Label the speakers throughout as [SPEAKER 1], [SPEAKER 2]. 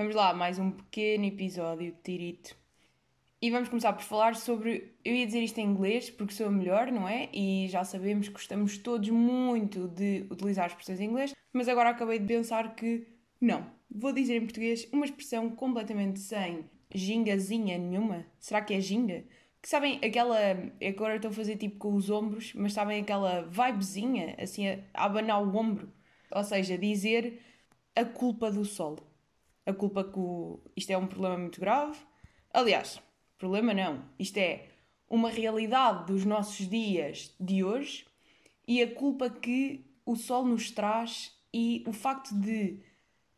[SPEAKER 1] Vamos lá, mais um pequeno episódio de Tirito. E vamos começar por falar sobre. Eu ia dizer isto em inglês porque sou a melhor, não é? E já sabemos que gostamos todos muito de utilizar expressões em inglês, mas agora acabei de pensar que não. Vou dizer em português uma expressão completamente sem gingazinha nenhuma. Será que é ginga? Que sabem aquela. Agora estou a fazer tipo com os ombros, mas sabem aquela vibezinha, assim, a abanar o ombro. Ou seja, dizer a culpa do sol. A culpa que o... isto é um problema muito grave. Aliás, problema não. Isto é uma realidade dos nossos dias de hoje e a culpa que o sol nos traz e o facto de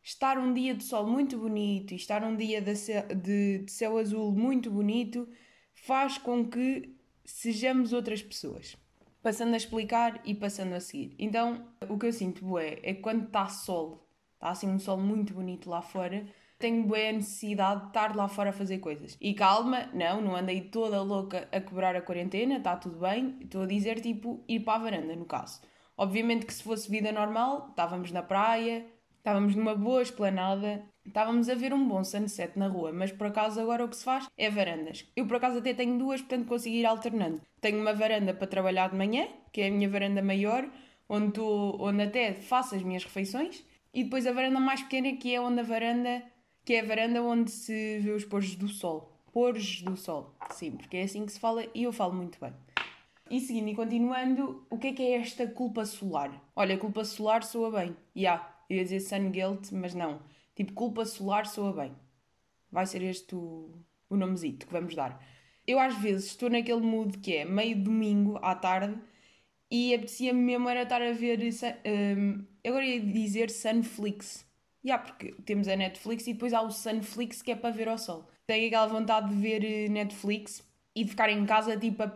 [SPEAKER 1] estar um dia de sol muito bonito e estar um dia de céu, de, de céu azul muito bonito faz com que sejamos outras pessoas. Passando a explicar e passando a seguir. Então, o que eu sinto é, é que quando está sol, está assim um sol muito bonito lá fora, tenho boa necessidade de estar lá fora a fazer coisas. E calma, não, não andei toda louca a quebrar a quarentena, está tudo bem. Estou a dizer, tipo, ir para a varanda, no caso. Obviamente que se fosse vida normal, estávamos na praia, estávamos numa boa esplanada, estávamos a ver um bom sunset na rua, mas por acaso agora o que se faz é varandas. Eu por acaso até tenho duas, portanto consigo ir alternando. Tenho uma varanda para trabalhar de manhã, que é a minha varanda maior, onde, onde até faço as minhas refeições, e depois a varanda mais pequena, que é onde a varanda que é a varanda onde se vê os pôres do sol. Pôres do sol, sim, porque é assim que se fala e eu falo muito bem. E seguindo e continuando, o que é que é esta culpa solar? Olha, culpa solar soa bem. Yeah, ia dizer sun guilt, mas não. Tipo, culpa solar soa bem. Vai ser este o, o nomezito que vamos dar. Eu às vezes estou naquele mood que é meio domingo à tarde e apetecia-me mesmo era estar a ver. Um, agora ia dizer Sunflix Yeah, porque temos a Netflix e depois há o Sunflix que é para ver ao sol. Tenho aquela vontade de ver eh, Netflix e de ficar em casa, tipo, a...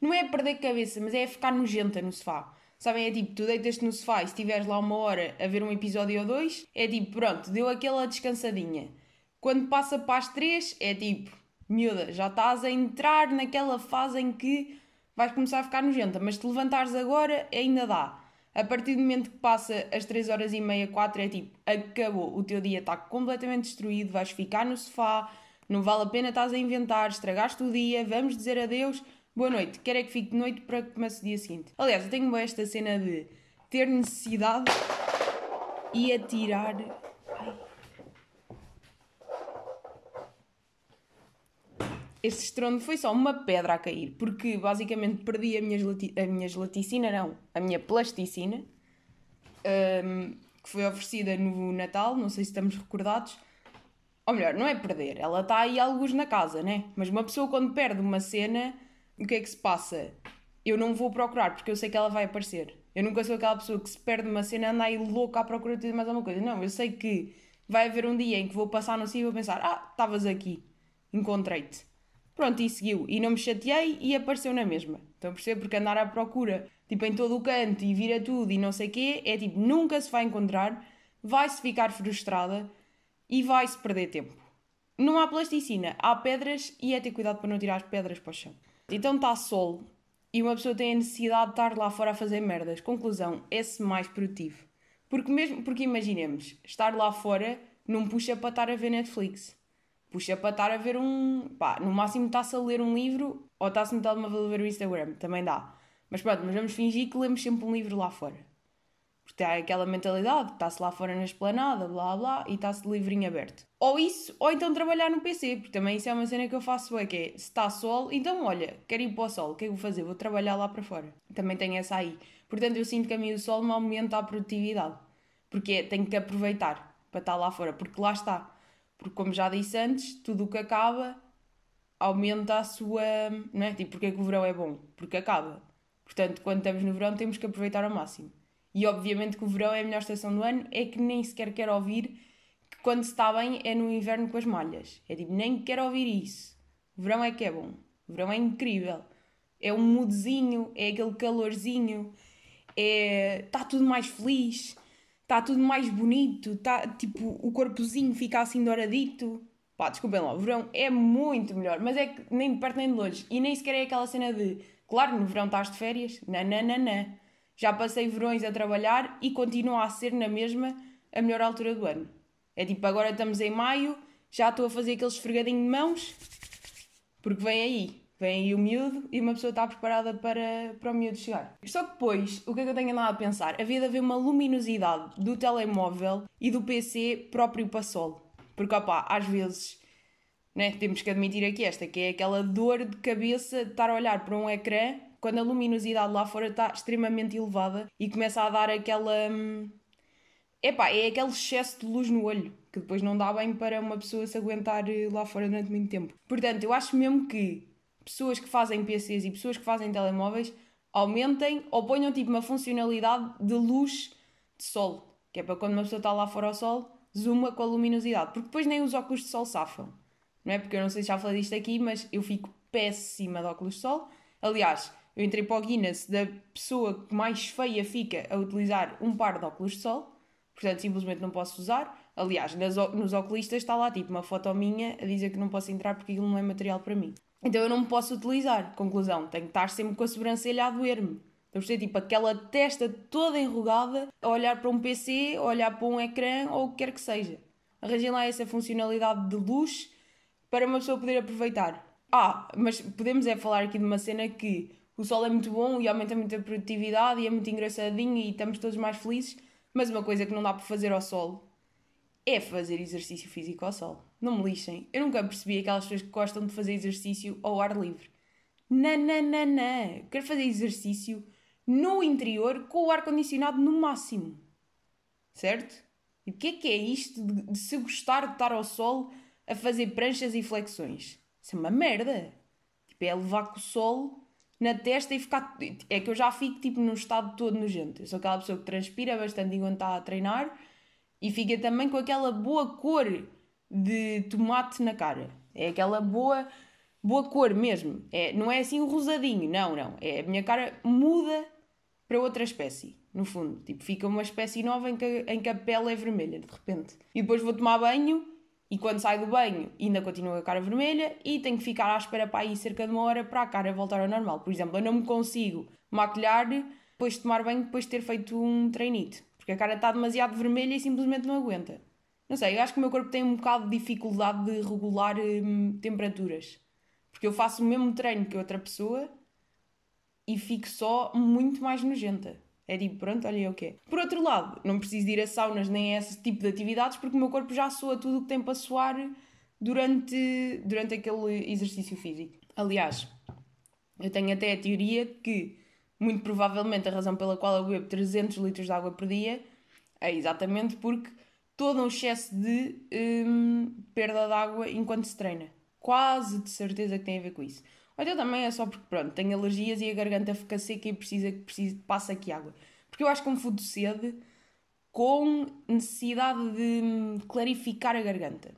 [SPEAKER 1] não é a perder cabeça, mas é a ficar nojenta no sofá. Sabem, é tipo, tu deitas-te no sofá e se estiveres lá uma hora a ver um episódio ou dois, é tipo, pronto, deu aquela descansadinha. Quando passa para as três, é tipo, miúda, já estás a entrar naquela fase em que vais começar a ficar nojenta, mas te levantares agora ainda dá. A partir do momento que passa as 3 horas e meia, 4 é tipo, acabou, o teu dia está completamente destruído, vais ficar no sofá, não vale a pena estás a inventar, estragaste o dia, vamos dizer adeus, boa noite, quero é que fique de noite para que comece o dia seguinte. Aliás, eu tenho esta cena de ter necessidade e atirar este estrondo foi só uma pedra a cair, porque basicamente perdi a minha, gelati a minha gelaticina, não, a minha plasticina, um, que foi oferecida no Natal, não sei se estamos recordados. Ou melhor, não é perder, ela está aí alguns na casa, né? Mas uma pessoa quando perde uma cena, o que é que se passa? Eu não vou procurar, porque eu sei que ela vai aparecer. Eu nunca sou aquela pessoa que se perde uma cena anda aí louca à procura de mais alguma coisa. Não, eu sei que vai haver um dia em que vou passar no sítio e vou pensar: ah, estavas aqui, encontrei-te. Pronto, e seguiu. E não me chateei e apareceu na mesma. Estão a perceber? Porque andar à procura, tipo, em todo o canto e vira tudo e não sei o quê, é tipo, nunca se vai encontrar, vai-se ficar frustrada e vai-se perder tempo. Não há plasticina, há pedras e é ter cuidado para não tirar as pedras para o chão. Então está sol e uma pessoa tem a necessidade de estar lá fora a fazer merdas. Conclusão, é-se mais produtivo. Porque mesmo, porque imaginemos, estar lá fora não puxa para estar a ver Netflix puxa para estar a ver um. pá, no máximo está-se a ler um livro ou está-se no telemóvel a ver o Instagram, também dá. Mas pronto, mas vamos fingir que lemos sempre um livro lá fora. Porque há aquela mentalidade, está-se lá fora na esplanada, blá blá, e está-se de livrinho aberto. Ou isso, ou então trabalhar no PC, porque também isso é uma cena que eu faço, é que é, se está sol, então olha, quero ir para o sol, o que é que vou fazer? Vou trabalhar lá para fora. Também tenho essa aí. Portanto, eu sinto que a mim o sol me aumenta a produtividade. Porque é, tenho que aproveitar para estar lá fora, porque lá está porque, como já disse antes, tudo o que acaba aumenta a sua. Não é? Tipo, porque é que o verão é bom? Porque acaba. Portanto, quando estamos no verão, temos que aproveitar ao máximo. E obviamente que o verão é a melhor estação do ano, é que nem sequer quero ouvir que quando se está bem é no inverno com as malhas. É tipo, nem quero ouvir isso. O verão é que é bom. O verão é incrível. É um moodzinho, é aquele calorzinho, é... está tudo mais feliz está tudo mais bonito, está tipo o corpozinho fica assim douradito. Pá, desculpem lá, o verão é muito melhor, mas é que nem de perto nem de longe. E nem sequer é aquela cena de, claro, no verão estás de férias, nananana. Já passei verões a trabalhar e continua a ser na mesma a melhor altura do ano. É tipo, agora estamos em maio, já estou a fazer aquele esfregadinho de mãos, porque vem aí. Vem aí o miúdo e uma pessoa está preparada para, para o miúdo chegar. Só que depois, o que é que eu tenho andado a pensar? Havia de haver uma luminosidade do telemóvel e do PC próprio para sol. Porque, opá, às vezes, né, temos que admitir aqui esta, que é aquela dor de cabeça de estar a olhar para um ecrã quando a luminosidade lá fora está extremamente elevada e começa a dar aquela. Hum, epá, é aquele excesso de luz no olho que depois não dá bem para uma pessoa se aguentar eh, lá fora durante muito tempo. Portanto, eu acho mesmo que pessoas que fazem PCs e pessoas que fazem telemóveis aumentem ou ponham tipo uma funcionalidade de luz de sol, que é para quando uma pessoa está lá fora ao sol, zooma com a luminosidade, porque depois nem os óculos de sol safam, não é? Porque eu não sei se já falei disto aqui, mas eu fico péssima de óculos de sol. Aliás, eu entrei para o Guinness da pessoa que mais feia fica a utilizar um par de óculos de sol, portanto simplesmente não posso usar. Aliás, nos oculistas está lá tipo uma foto minha a dizer que não posso entrar porque aquilo não é material para mim. Então eu não me posso utilizar. Conclusão, tenho que estar sempre com a sobrancelha a doer-me. Estamos a tipo aquela testa toda enrugada a olhar para um PC, a olhar para um ecrã ou o que quer que seja. Arranjem lá essa funcionalidade de luz para uma pessoa poder aproveitar. Ah, mas podemos é falar aqui de uma cena que o sol é muito bom e aumenta muito a produtividade e é muito engraçadinho e estamos todos mais felizes, mas uma coisa que não dá para fazer ao sol é fazer exercício físico ao sol. Não me lixem. Eu nunca percebi aquelas pessoas que gostam de fazer exercício ao ar livre. Não. Quero fazer exercício no interior com o ar-condicionado no máximo. Certo? E o que é que é isto de, de, se gostar de estar ao sol a fazer pranchas e flexões? Isso é uma merda. Tipo, é levar com o sol na testa e ficar. É que eu já fico tipo num estado todo nojento. Eu sou aquela pessoa que transpira bastante enquanto está a treinar e fica também com aquela boa cor de tomate na cara. É aquela boa, boa cor mesmo. É, não é assim rosadinho, não, não. É, a minha cara muda para outra espécie, no fundo. Tipo, fica uma espécie nova em que, em que a pele é vermelha, de repente. E depois vou tomar banho e quando saio do banho ainda continua a cara vermelha e tenho que ficar à espera para aí cerca de uma hora para a cara voltar ao normal. Por exemplo, eu não me consigo maquilhar depois de tomar banho, depois de ter feito um treinito. Porque a cara está demasiado vermelha e simplesmente não aguenta. Não sei, eu acho que o meu corpo tem um bocado de dificuldade de regular hum, temperaturas. Porque eu faço o mesmo treino que outra pessoa e fico só muito mais nojenta. É tipo, pronto, olha o que é. Por outro lado, não preciso ir a saunas nem a esse tipo de atividades porque o meu corpo já soa tudo o que tem para soar durante, durante aquele exercício físico. Aliás, eu tenho até a teoria que muito provavelmente a razão pela qual eu bebo 300 litros de água por dia é exatamente porque todo um excesso de hum, perda de água enquanto se treina. Quase de certeza que tem a ver com isso. Ou então também é só porque, pronto, tenho alergias e a garganta fica seca e precisa que precisa, passa aqui água. Porque eu acho que me fudo sede com necessidade de hum, clarificar a garganta.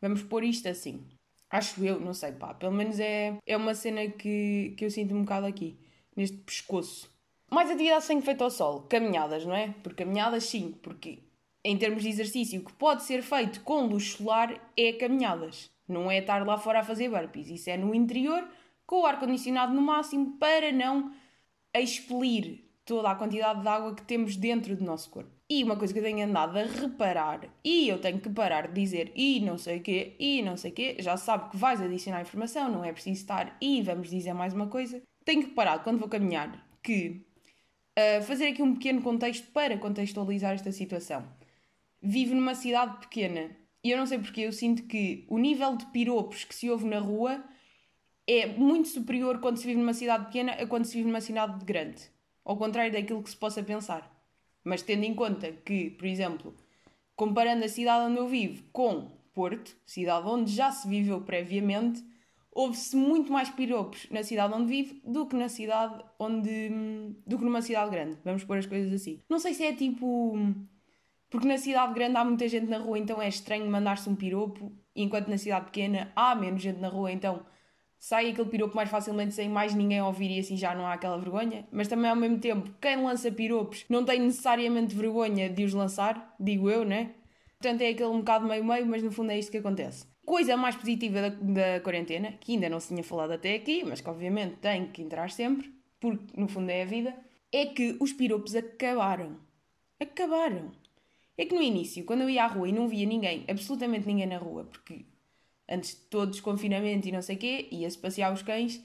[SPEAKER 1] Vamos pôr isto assim. Acho eu, não sei, pá. Pelo menos é, é uma cena que, que eu sinto um bocado aqui neste pescoço. Mais atividade sem efeito ao sol, caminhadas, não é? Porque caminhadas sim, porque em termos de exercício que pode ser feito com luz solar é caminhadas. Não é estar lá fora a fazer burpees. Isso é no interior, com o ar-condicionado no máximo, para não expelir toda a quantidade de água que temos dentro do nosso corpo. E uma coisa que eu tenho andado a reparar, e eu tenho que parar de dizer e não sei o quê, e não sei o quê, já sabe que vais adicionar informação, não é preciso estar e vamos dizer mais uma coisa tenho que parar quando vou caminhar que uh, fazer aqui um pequeno contexto para contextualizar esta situação. Vivo numa cidade pequena e eu não sei porque eu sinto que o nível de piropos que se ouve na rua é muito superior quando se vive numa cidade pequena a quando se vive numa cidade grande. Ao contrário daquilo que se possa pensar. Mas tendo em conta que, por exemplo, comparando a cidade onde eu vivo com Porto, cidade onde já se viveu previamente, houve-se muito mais piropos na cidade onde vive do que na cidade onde. do que numa cidade grande. Vamos pôr as coisas assim. Não sei se é tipo. Porque na cidade grande há muita gente na rua, então é estranho mandar-se um piropo, enquanto na cidade pequena há menos gente na rua, então sai aquele piropo mais facilmente sem mais ninguém ouvir e assim já não há aquela vergonha. Mas também ao mesmo tempo, quem lança piropos não tem necessariamente vergonha de os lançar, digo eu, né? Portanto é aquele um bocado meio-meio, mas no fundo é isto que acontece. Coisa mais positiva da, da quarentena, que ainda não se tinha falado até aqui, mas que obviamente tem que entrar sempre, porque no fundo é a vida, é que os piropos acabaram. Acabaram. É que no início, quando eu ia à rua e não via ninguém, absolutamente ninguém na rua, porque antes de todo desconfinamento e não sei o quê, ia-se passear os cães,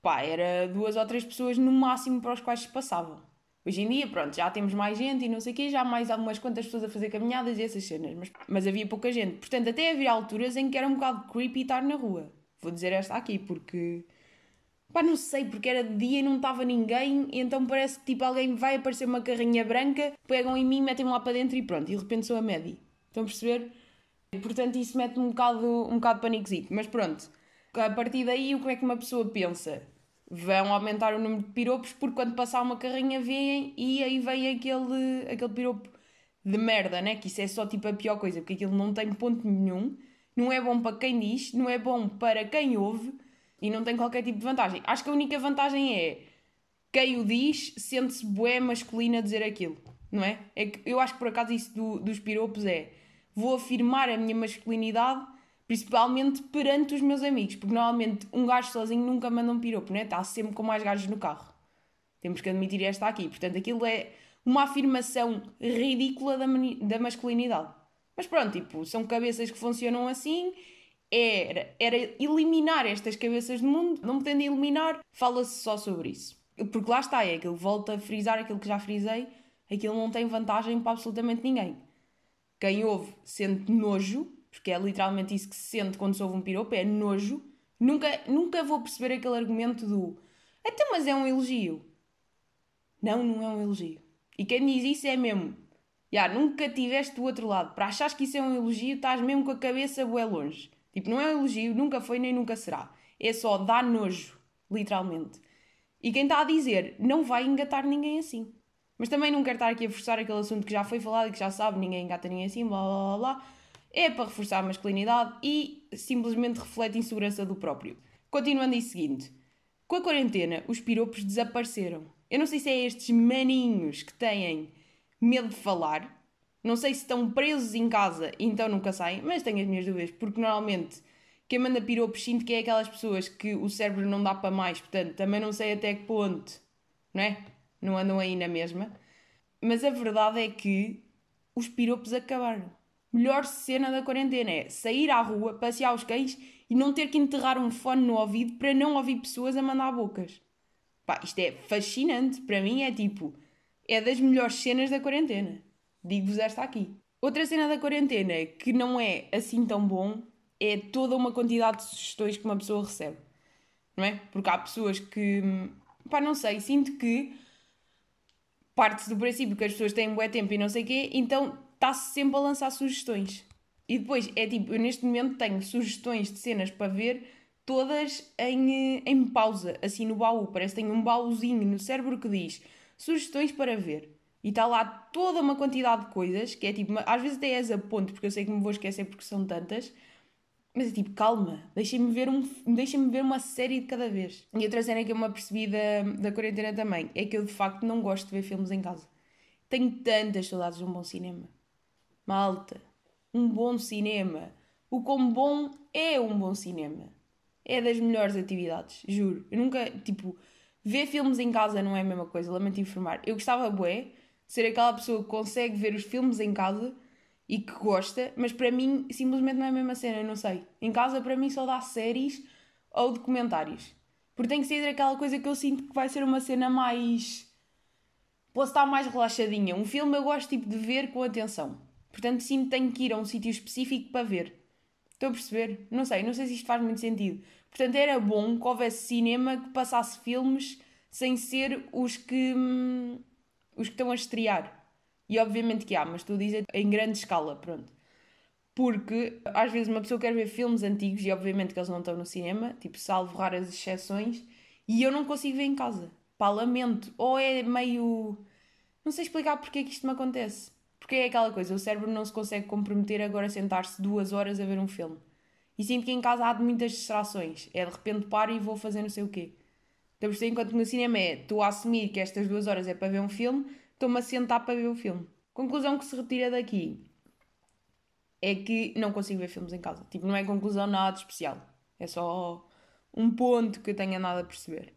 [SPEAKER 1] pá, era duas ou três pessoas no máximo para os quais se passava. Hoje em dia, pronto, já temos mais gente e não sei o quê, já há mais algumas quantas pessoas a fazer caminhadas e essas cenas, mas, mas havia pouca gente. Portanto, até havia alturas em que era um bocado creepy estar na rua. Vou dizer esta aqui, porque. Pá, não sei, porque era de dia e não estava ninguém, então parece que tipo alguém vai aparecer uma carrinha branca, pegam em mim, metem-me lá para dentro e pronto, e de repente sou a média. Estão a perceber? Portanto, isso mete-me um bocado, um bocado panicozito. Mas pronto, a partir daí, como é que uma pessoa pensa? Vão aumentar o número de piropos porque quando passar uma carrinha vêm e aí vem aquele, aquele piropo de merda, né? Que isso é só tipo a pior coisa, porque aquilo não tem ponto nenhum, não é bom para quem diz, não é bom para quem ouve e não tem qualquer tipo de vantagem. Acho que a única vantagem é quem o diz sente-se bué masculina dizer aquilo, não é? é que eu acho que por acaso isso do, dos piropos é vou afirmar a minha masculinidade, principalmente perante os meus amigos, porque normalmente um gajo sozinho nunca manda um piropo, né? Está sempre com mais gajos no carro. Temos que admitir esta aqui. Portanto, aquilo é uma afirmação ridícula da, da masculinidade. Mas pronto, tipo, são cabeças que funcionam assim. Era, era eliminar estas cabeças do mundo, não pretende eliminar, fala-se só sobre isso. Porque lá está, é aquilo, volta a frisar aquilo que já frisei, aquilo não tem vantagem para absolutamente ninguém. Quem ouve sente nojo, porque é literalmente isso que se sente quando se ouve um piropo, é nojo. Nunca, nunca vou perceber aquele argumento do até mas é um elogio. Não, não é um elogio. E quem diz isso é mesmo. Já, nunca tiveste do outro lado. Para achares que isso é um elogio, estás mesmo com a cabeça bué longe. Tipo, não é um elogio, nunca foi nem nunca será. É só dar nojo, literalmente. E quem está a dizer não vai engatar ninguém assim. Mas também não quero estar aqui a forçar aquele assunto que já foi falado e que já sabe, ninguém engata ninguém assim, blá blá blá blá. É para reforçar a masculinidade e simplesmente reflete insegurança do próprio. Continuando em seguinte. Com a quarentena, os piropos desapareceram. Eu não sei se é estes maninhos que têm medo de falar. Não sei se estão presos em casa e então nunca saem, mas tenho as minhas dúvidas, porque normalmente quem manda piropos sinto que é aquelas pessoas que o cérebro não dá para mais, portanto também não sei até que ponto, não é? não andam aí na mesma. Mas a verdade é que os piropos acabaram. Melhor cena da quarentena é sair à rua, passear os cães e não ter que enterrar um fone no ouvido para não ouvir pessoas a mandar bocas. Pá, isto é fascinante. Para mim é tipo, é das melhores cenas da quarentena. Digo-vos esta aqui. Outra cena da quarentena que não é assim tão bom é toda uma quantidade de sugestões que uma pessoa recebe. Não é? Porque há pessoas que, pá, não sei, sinto que parte do princípio que as pessoas têm um bom tempo e não sei o quê, então está-se sempre a lançar sugestões. E depois é tipo, eu neste momento tenho sugestões de cenas para ver, todas em, em pausa, assim no baú. Parece que tenho um baúzinho no cérebro que diz sugestões para ver. E está lá toda uma quantidade de coisas, que é tipo, às vezes até és a ponto, porque eu sei que me vou esquecer porque são tantas, mas é tipo, calma, deixem-me ver, um, deixem ver uma série de cada vez. E outra cena que eu me apercebi da, da quarentena também é que eu de facto não gosto de ver filmes em casa. Tenho tantas saudades de um bom cinema. Malta, um bom cinema. O quão bom é um bom cinema. É das melhores atividades, juro. Eu nunca, tipo, ver filmes em casa não é a mesma coisa, lamento informar. Eu gostava, bué, de ser aquela pessoa que consegue ver os filmes em casa e que gosta, mas para mim simplesmente não é a mesma cena, não sei. Em casa para mim só dá séries ou documentários. Porque tem que ser aquela coisa que eu sinto que vai ser uma cena mais. Posso estar mais relaxadinha. Um filme eu gosto tipo de ver com atenção. Portanto, que tenho que ir a um sítio específico para ver. Estão a perceber? Não sei, não sei se isto faz muito sentido. Portanto, era bom que houvesse cinema que passasse filmes sem ser os que. Hum, os que estão a estrear. E obviamente que há, mas estou a dizer em grande escala, pronto. Porque às vezes uma pessoa quer ver filmes antigos e obviamente que eles não estão no cinema, tipo, salvo raras exceções, e eu não consigo ver em casa. Pá, lamento. Ou é meio. Não sei explicar porque é que isto me acontece. Porque é aquela coisa, o cérebro não se consegue comprometer agora a sentar-se duas horas a ver um filme. E sinto que em casa há muitas distrações. É de repente paro e vou fazer não sei o quê. Então, enquanto no cinema é, estou a assumir que estas duas horas é para ver um filme, estou-me a sentar para ver o filme. Conclusão que se retira daqui é que não consigo ver filmes em casa. Tipo, não é conclusão nada especial. É só um ponto que eu tenho nada a perceber.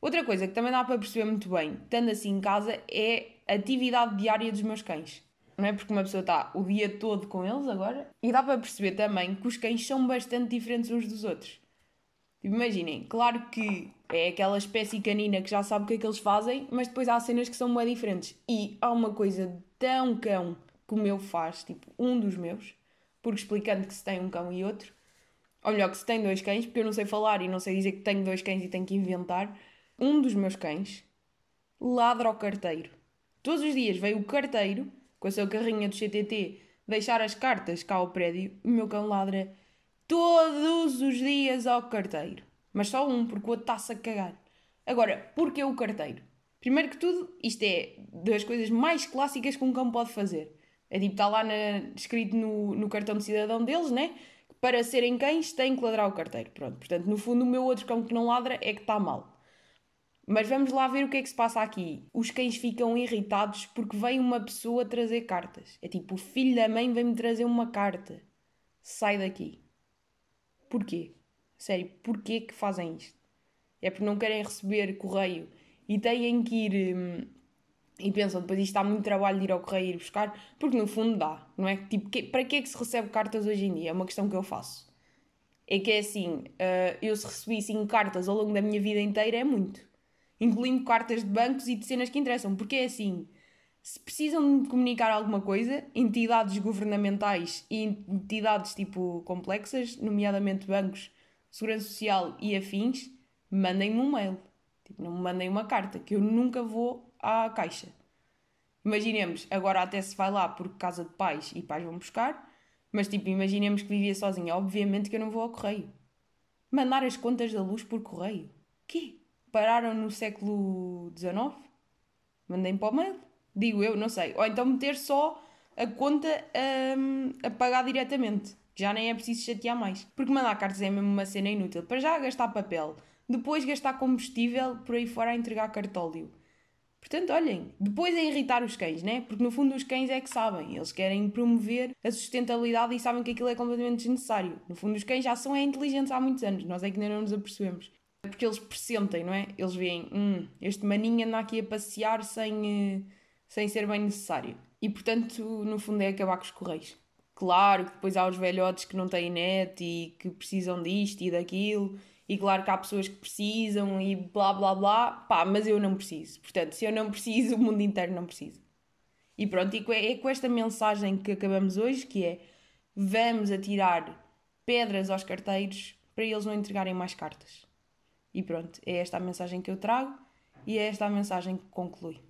[SPEAKER 1] Outra coisa que também dá para perceber muito bem, estando assim em casa, é a atividade diária dos meus cães. Não é? Porque uma pessoa está o dia todo com eles agora. E dá para perceber também que os cães são bastante diferentes uns dos outros. Imaginem, claro que é aquela espécie canina que já sabe o que é que eles fazem, mas depois há cenas que são bem diferentes. E há uma coisa tão cão que o meu faz, tipo, um dos meus, porque explicando que se tem um cão e outro, ou melhor, que se tem dois cães, porque eu não sei falar e não sei dizer que tenho dois cães e tenho que inventar, um dos meus cães ladra ao carteiro. Todos os dias veio o carteiro, com a sua carrinha do CTT, deixar as cartas cá ao prédio, o meu cão ladra todos os dias ao carteiro. Mas só um, porque o outro está-se a cagar. Agora, porquê o carteiro? Primeiro que tudo, isto é das coisas mais clássicas que um cão pode fazer. É tipo, está lá na, escrito no, no cartão de cidadão deles, né? Para serem cães, têm que ladrar o carteiro. Pronto, portanto, no fundo, o meu outro cão que não ladra é que está mal. Mas vamos lá ver o que é que se passa aqui. Os cães ficam irritados porque vem uma pessoa trazer cartas. É tipo, o filho da mãe vem-me trazer uma carta. Sai daqui. Porquê? Sério, porquê que fazem isto? É porque não querem receber correio e têm que ir. Hum, e pensam, depois isto dá muito trabalho de ir ao correio e ir buscar, porque no fundo dá, não é? Tipo, que, para que é que se recebe cartas hoje em dia? É uma questão que eu faço. É que é assim, uh, eu se recebi 5 cartas ao longo da minha vida inteira é muito. Incluindo cartas de bancos e de cenas que interessam, porque é assim, se precisam de comunicar alguma coisa, entidades governamentais e entidades tipo complexas, nomeadamente bancos, segurança social e afins, mandem-me um mail. Tipo, não me mandem uma carta, que eu nunca vou à caixa. Imaginemos, agora até se vai lá por casa de pais e pais vão buscar, mas tipo, imaginemos que vivia sozinha. Obviamente que eu não vou ao correio. Mandar as contas da luz por correio. Quê? Pararam no século XIX? Mandem para o mail. Digo eu, não sei. Ou então meter só a conta um, a pagar diretamente. Já nem é preciso chatear mais. Porque mandar cartas é mesmo uma cena inútil. Para já gastar papel. Depois gastar combustível por aí fora a entregar cartóleo. Portanto, olhem, depois é irritar os cães, né? Porque no fundo os cães é que sabem. Eles querem promover a sustentabilidade e sabem que aquilo é completamente desnecessário. No fundo, os cães já são é inteligentes há muitos anos. Nós é que ainda não nos apercebemos. Porque eles pressentem, não é? Eles veem, hum, este maninho anda aqui a passear sem, eh, sem ser bem necessário. E portanto, no fundo, é acabar com os correios. Claro que depois há os velhotes que não têm net e que precisam disto e daquilo e claro que há pessoas que precisam e blá blá blá, pá, mas eu não preciso. Portanto, se eu não preciso, o mundo inteiro não precisa. E pronto, e é com esta mensagem que acabamos hoje, que é vamos atirar pedras aos carteiros para eles não entregarem mais cartas. E pronto, é esta a mensagem que eu trago e é esta a mensagem que conclui.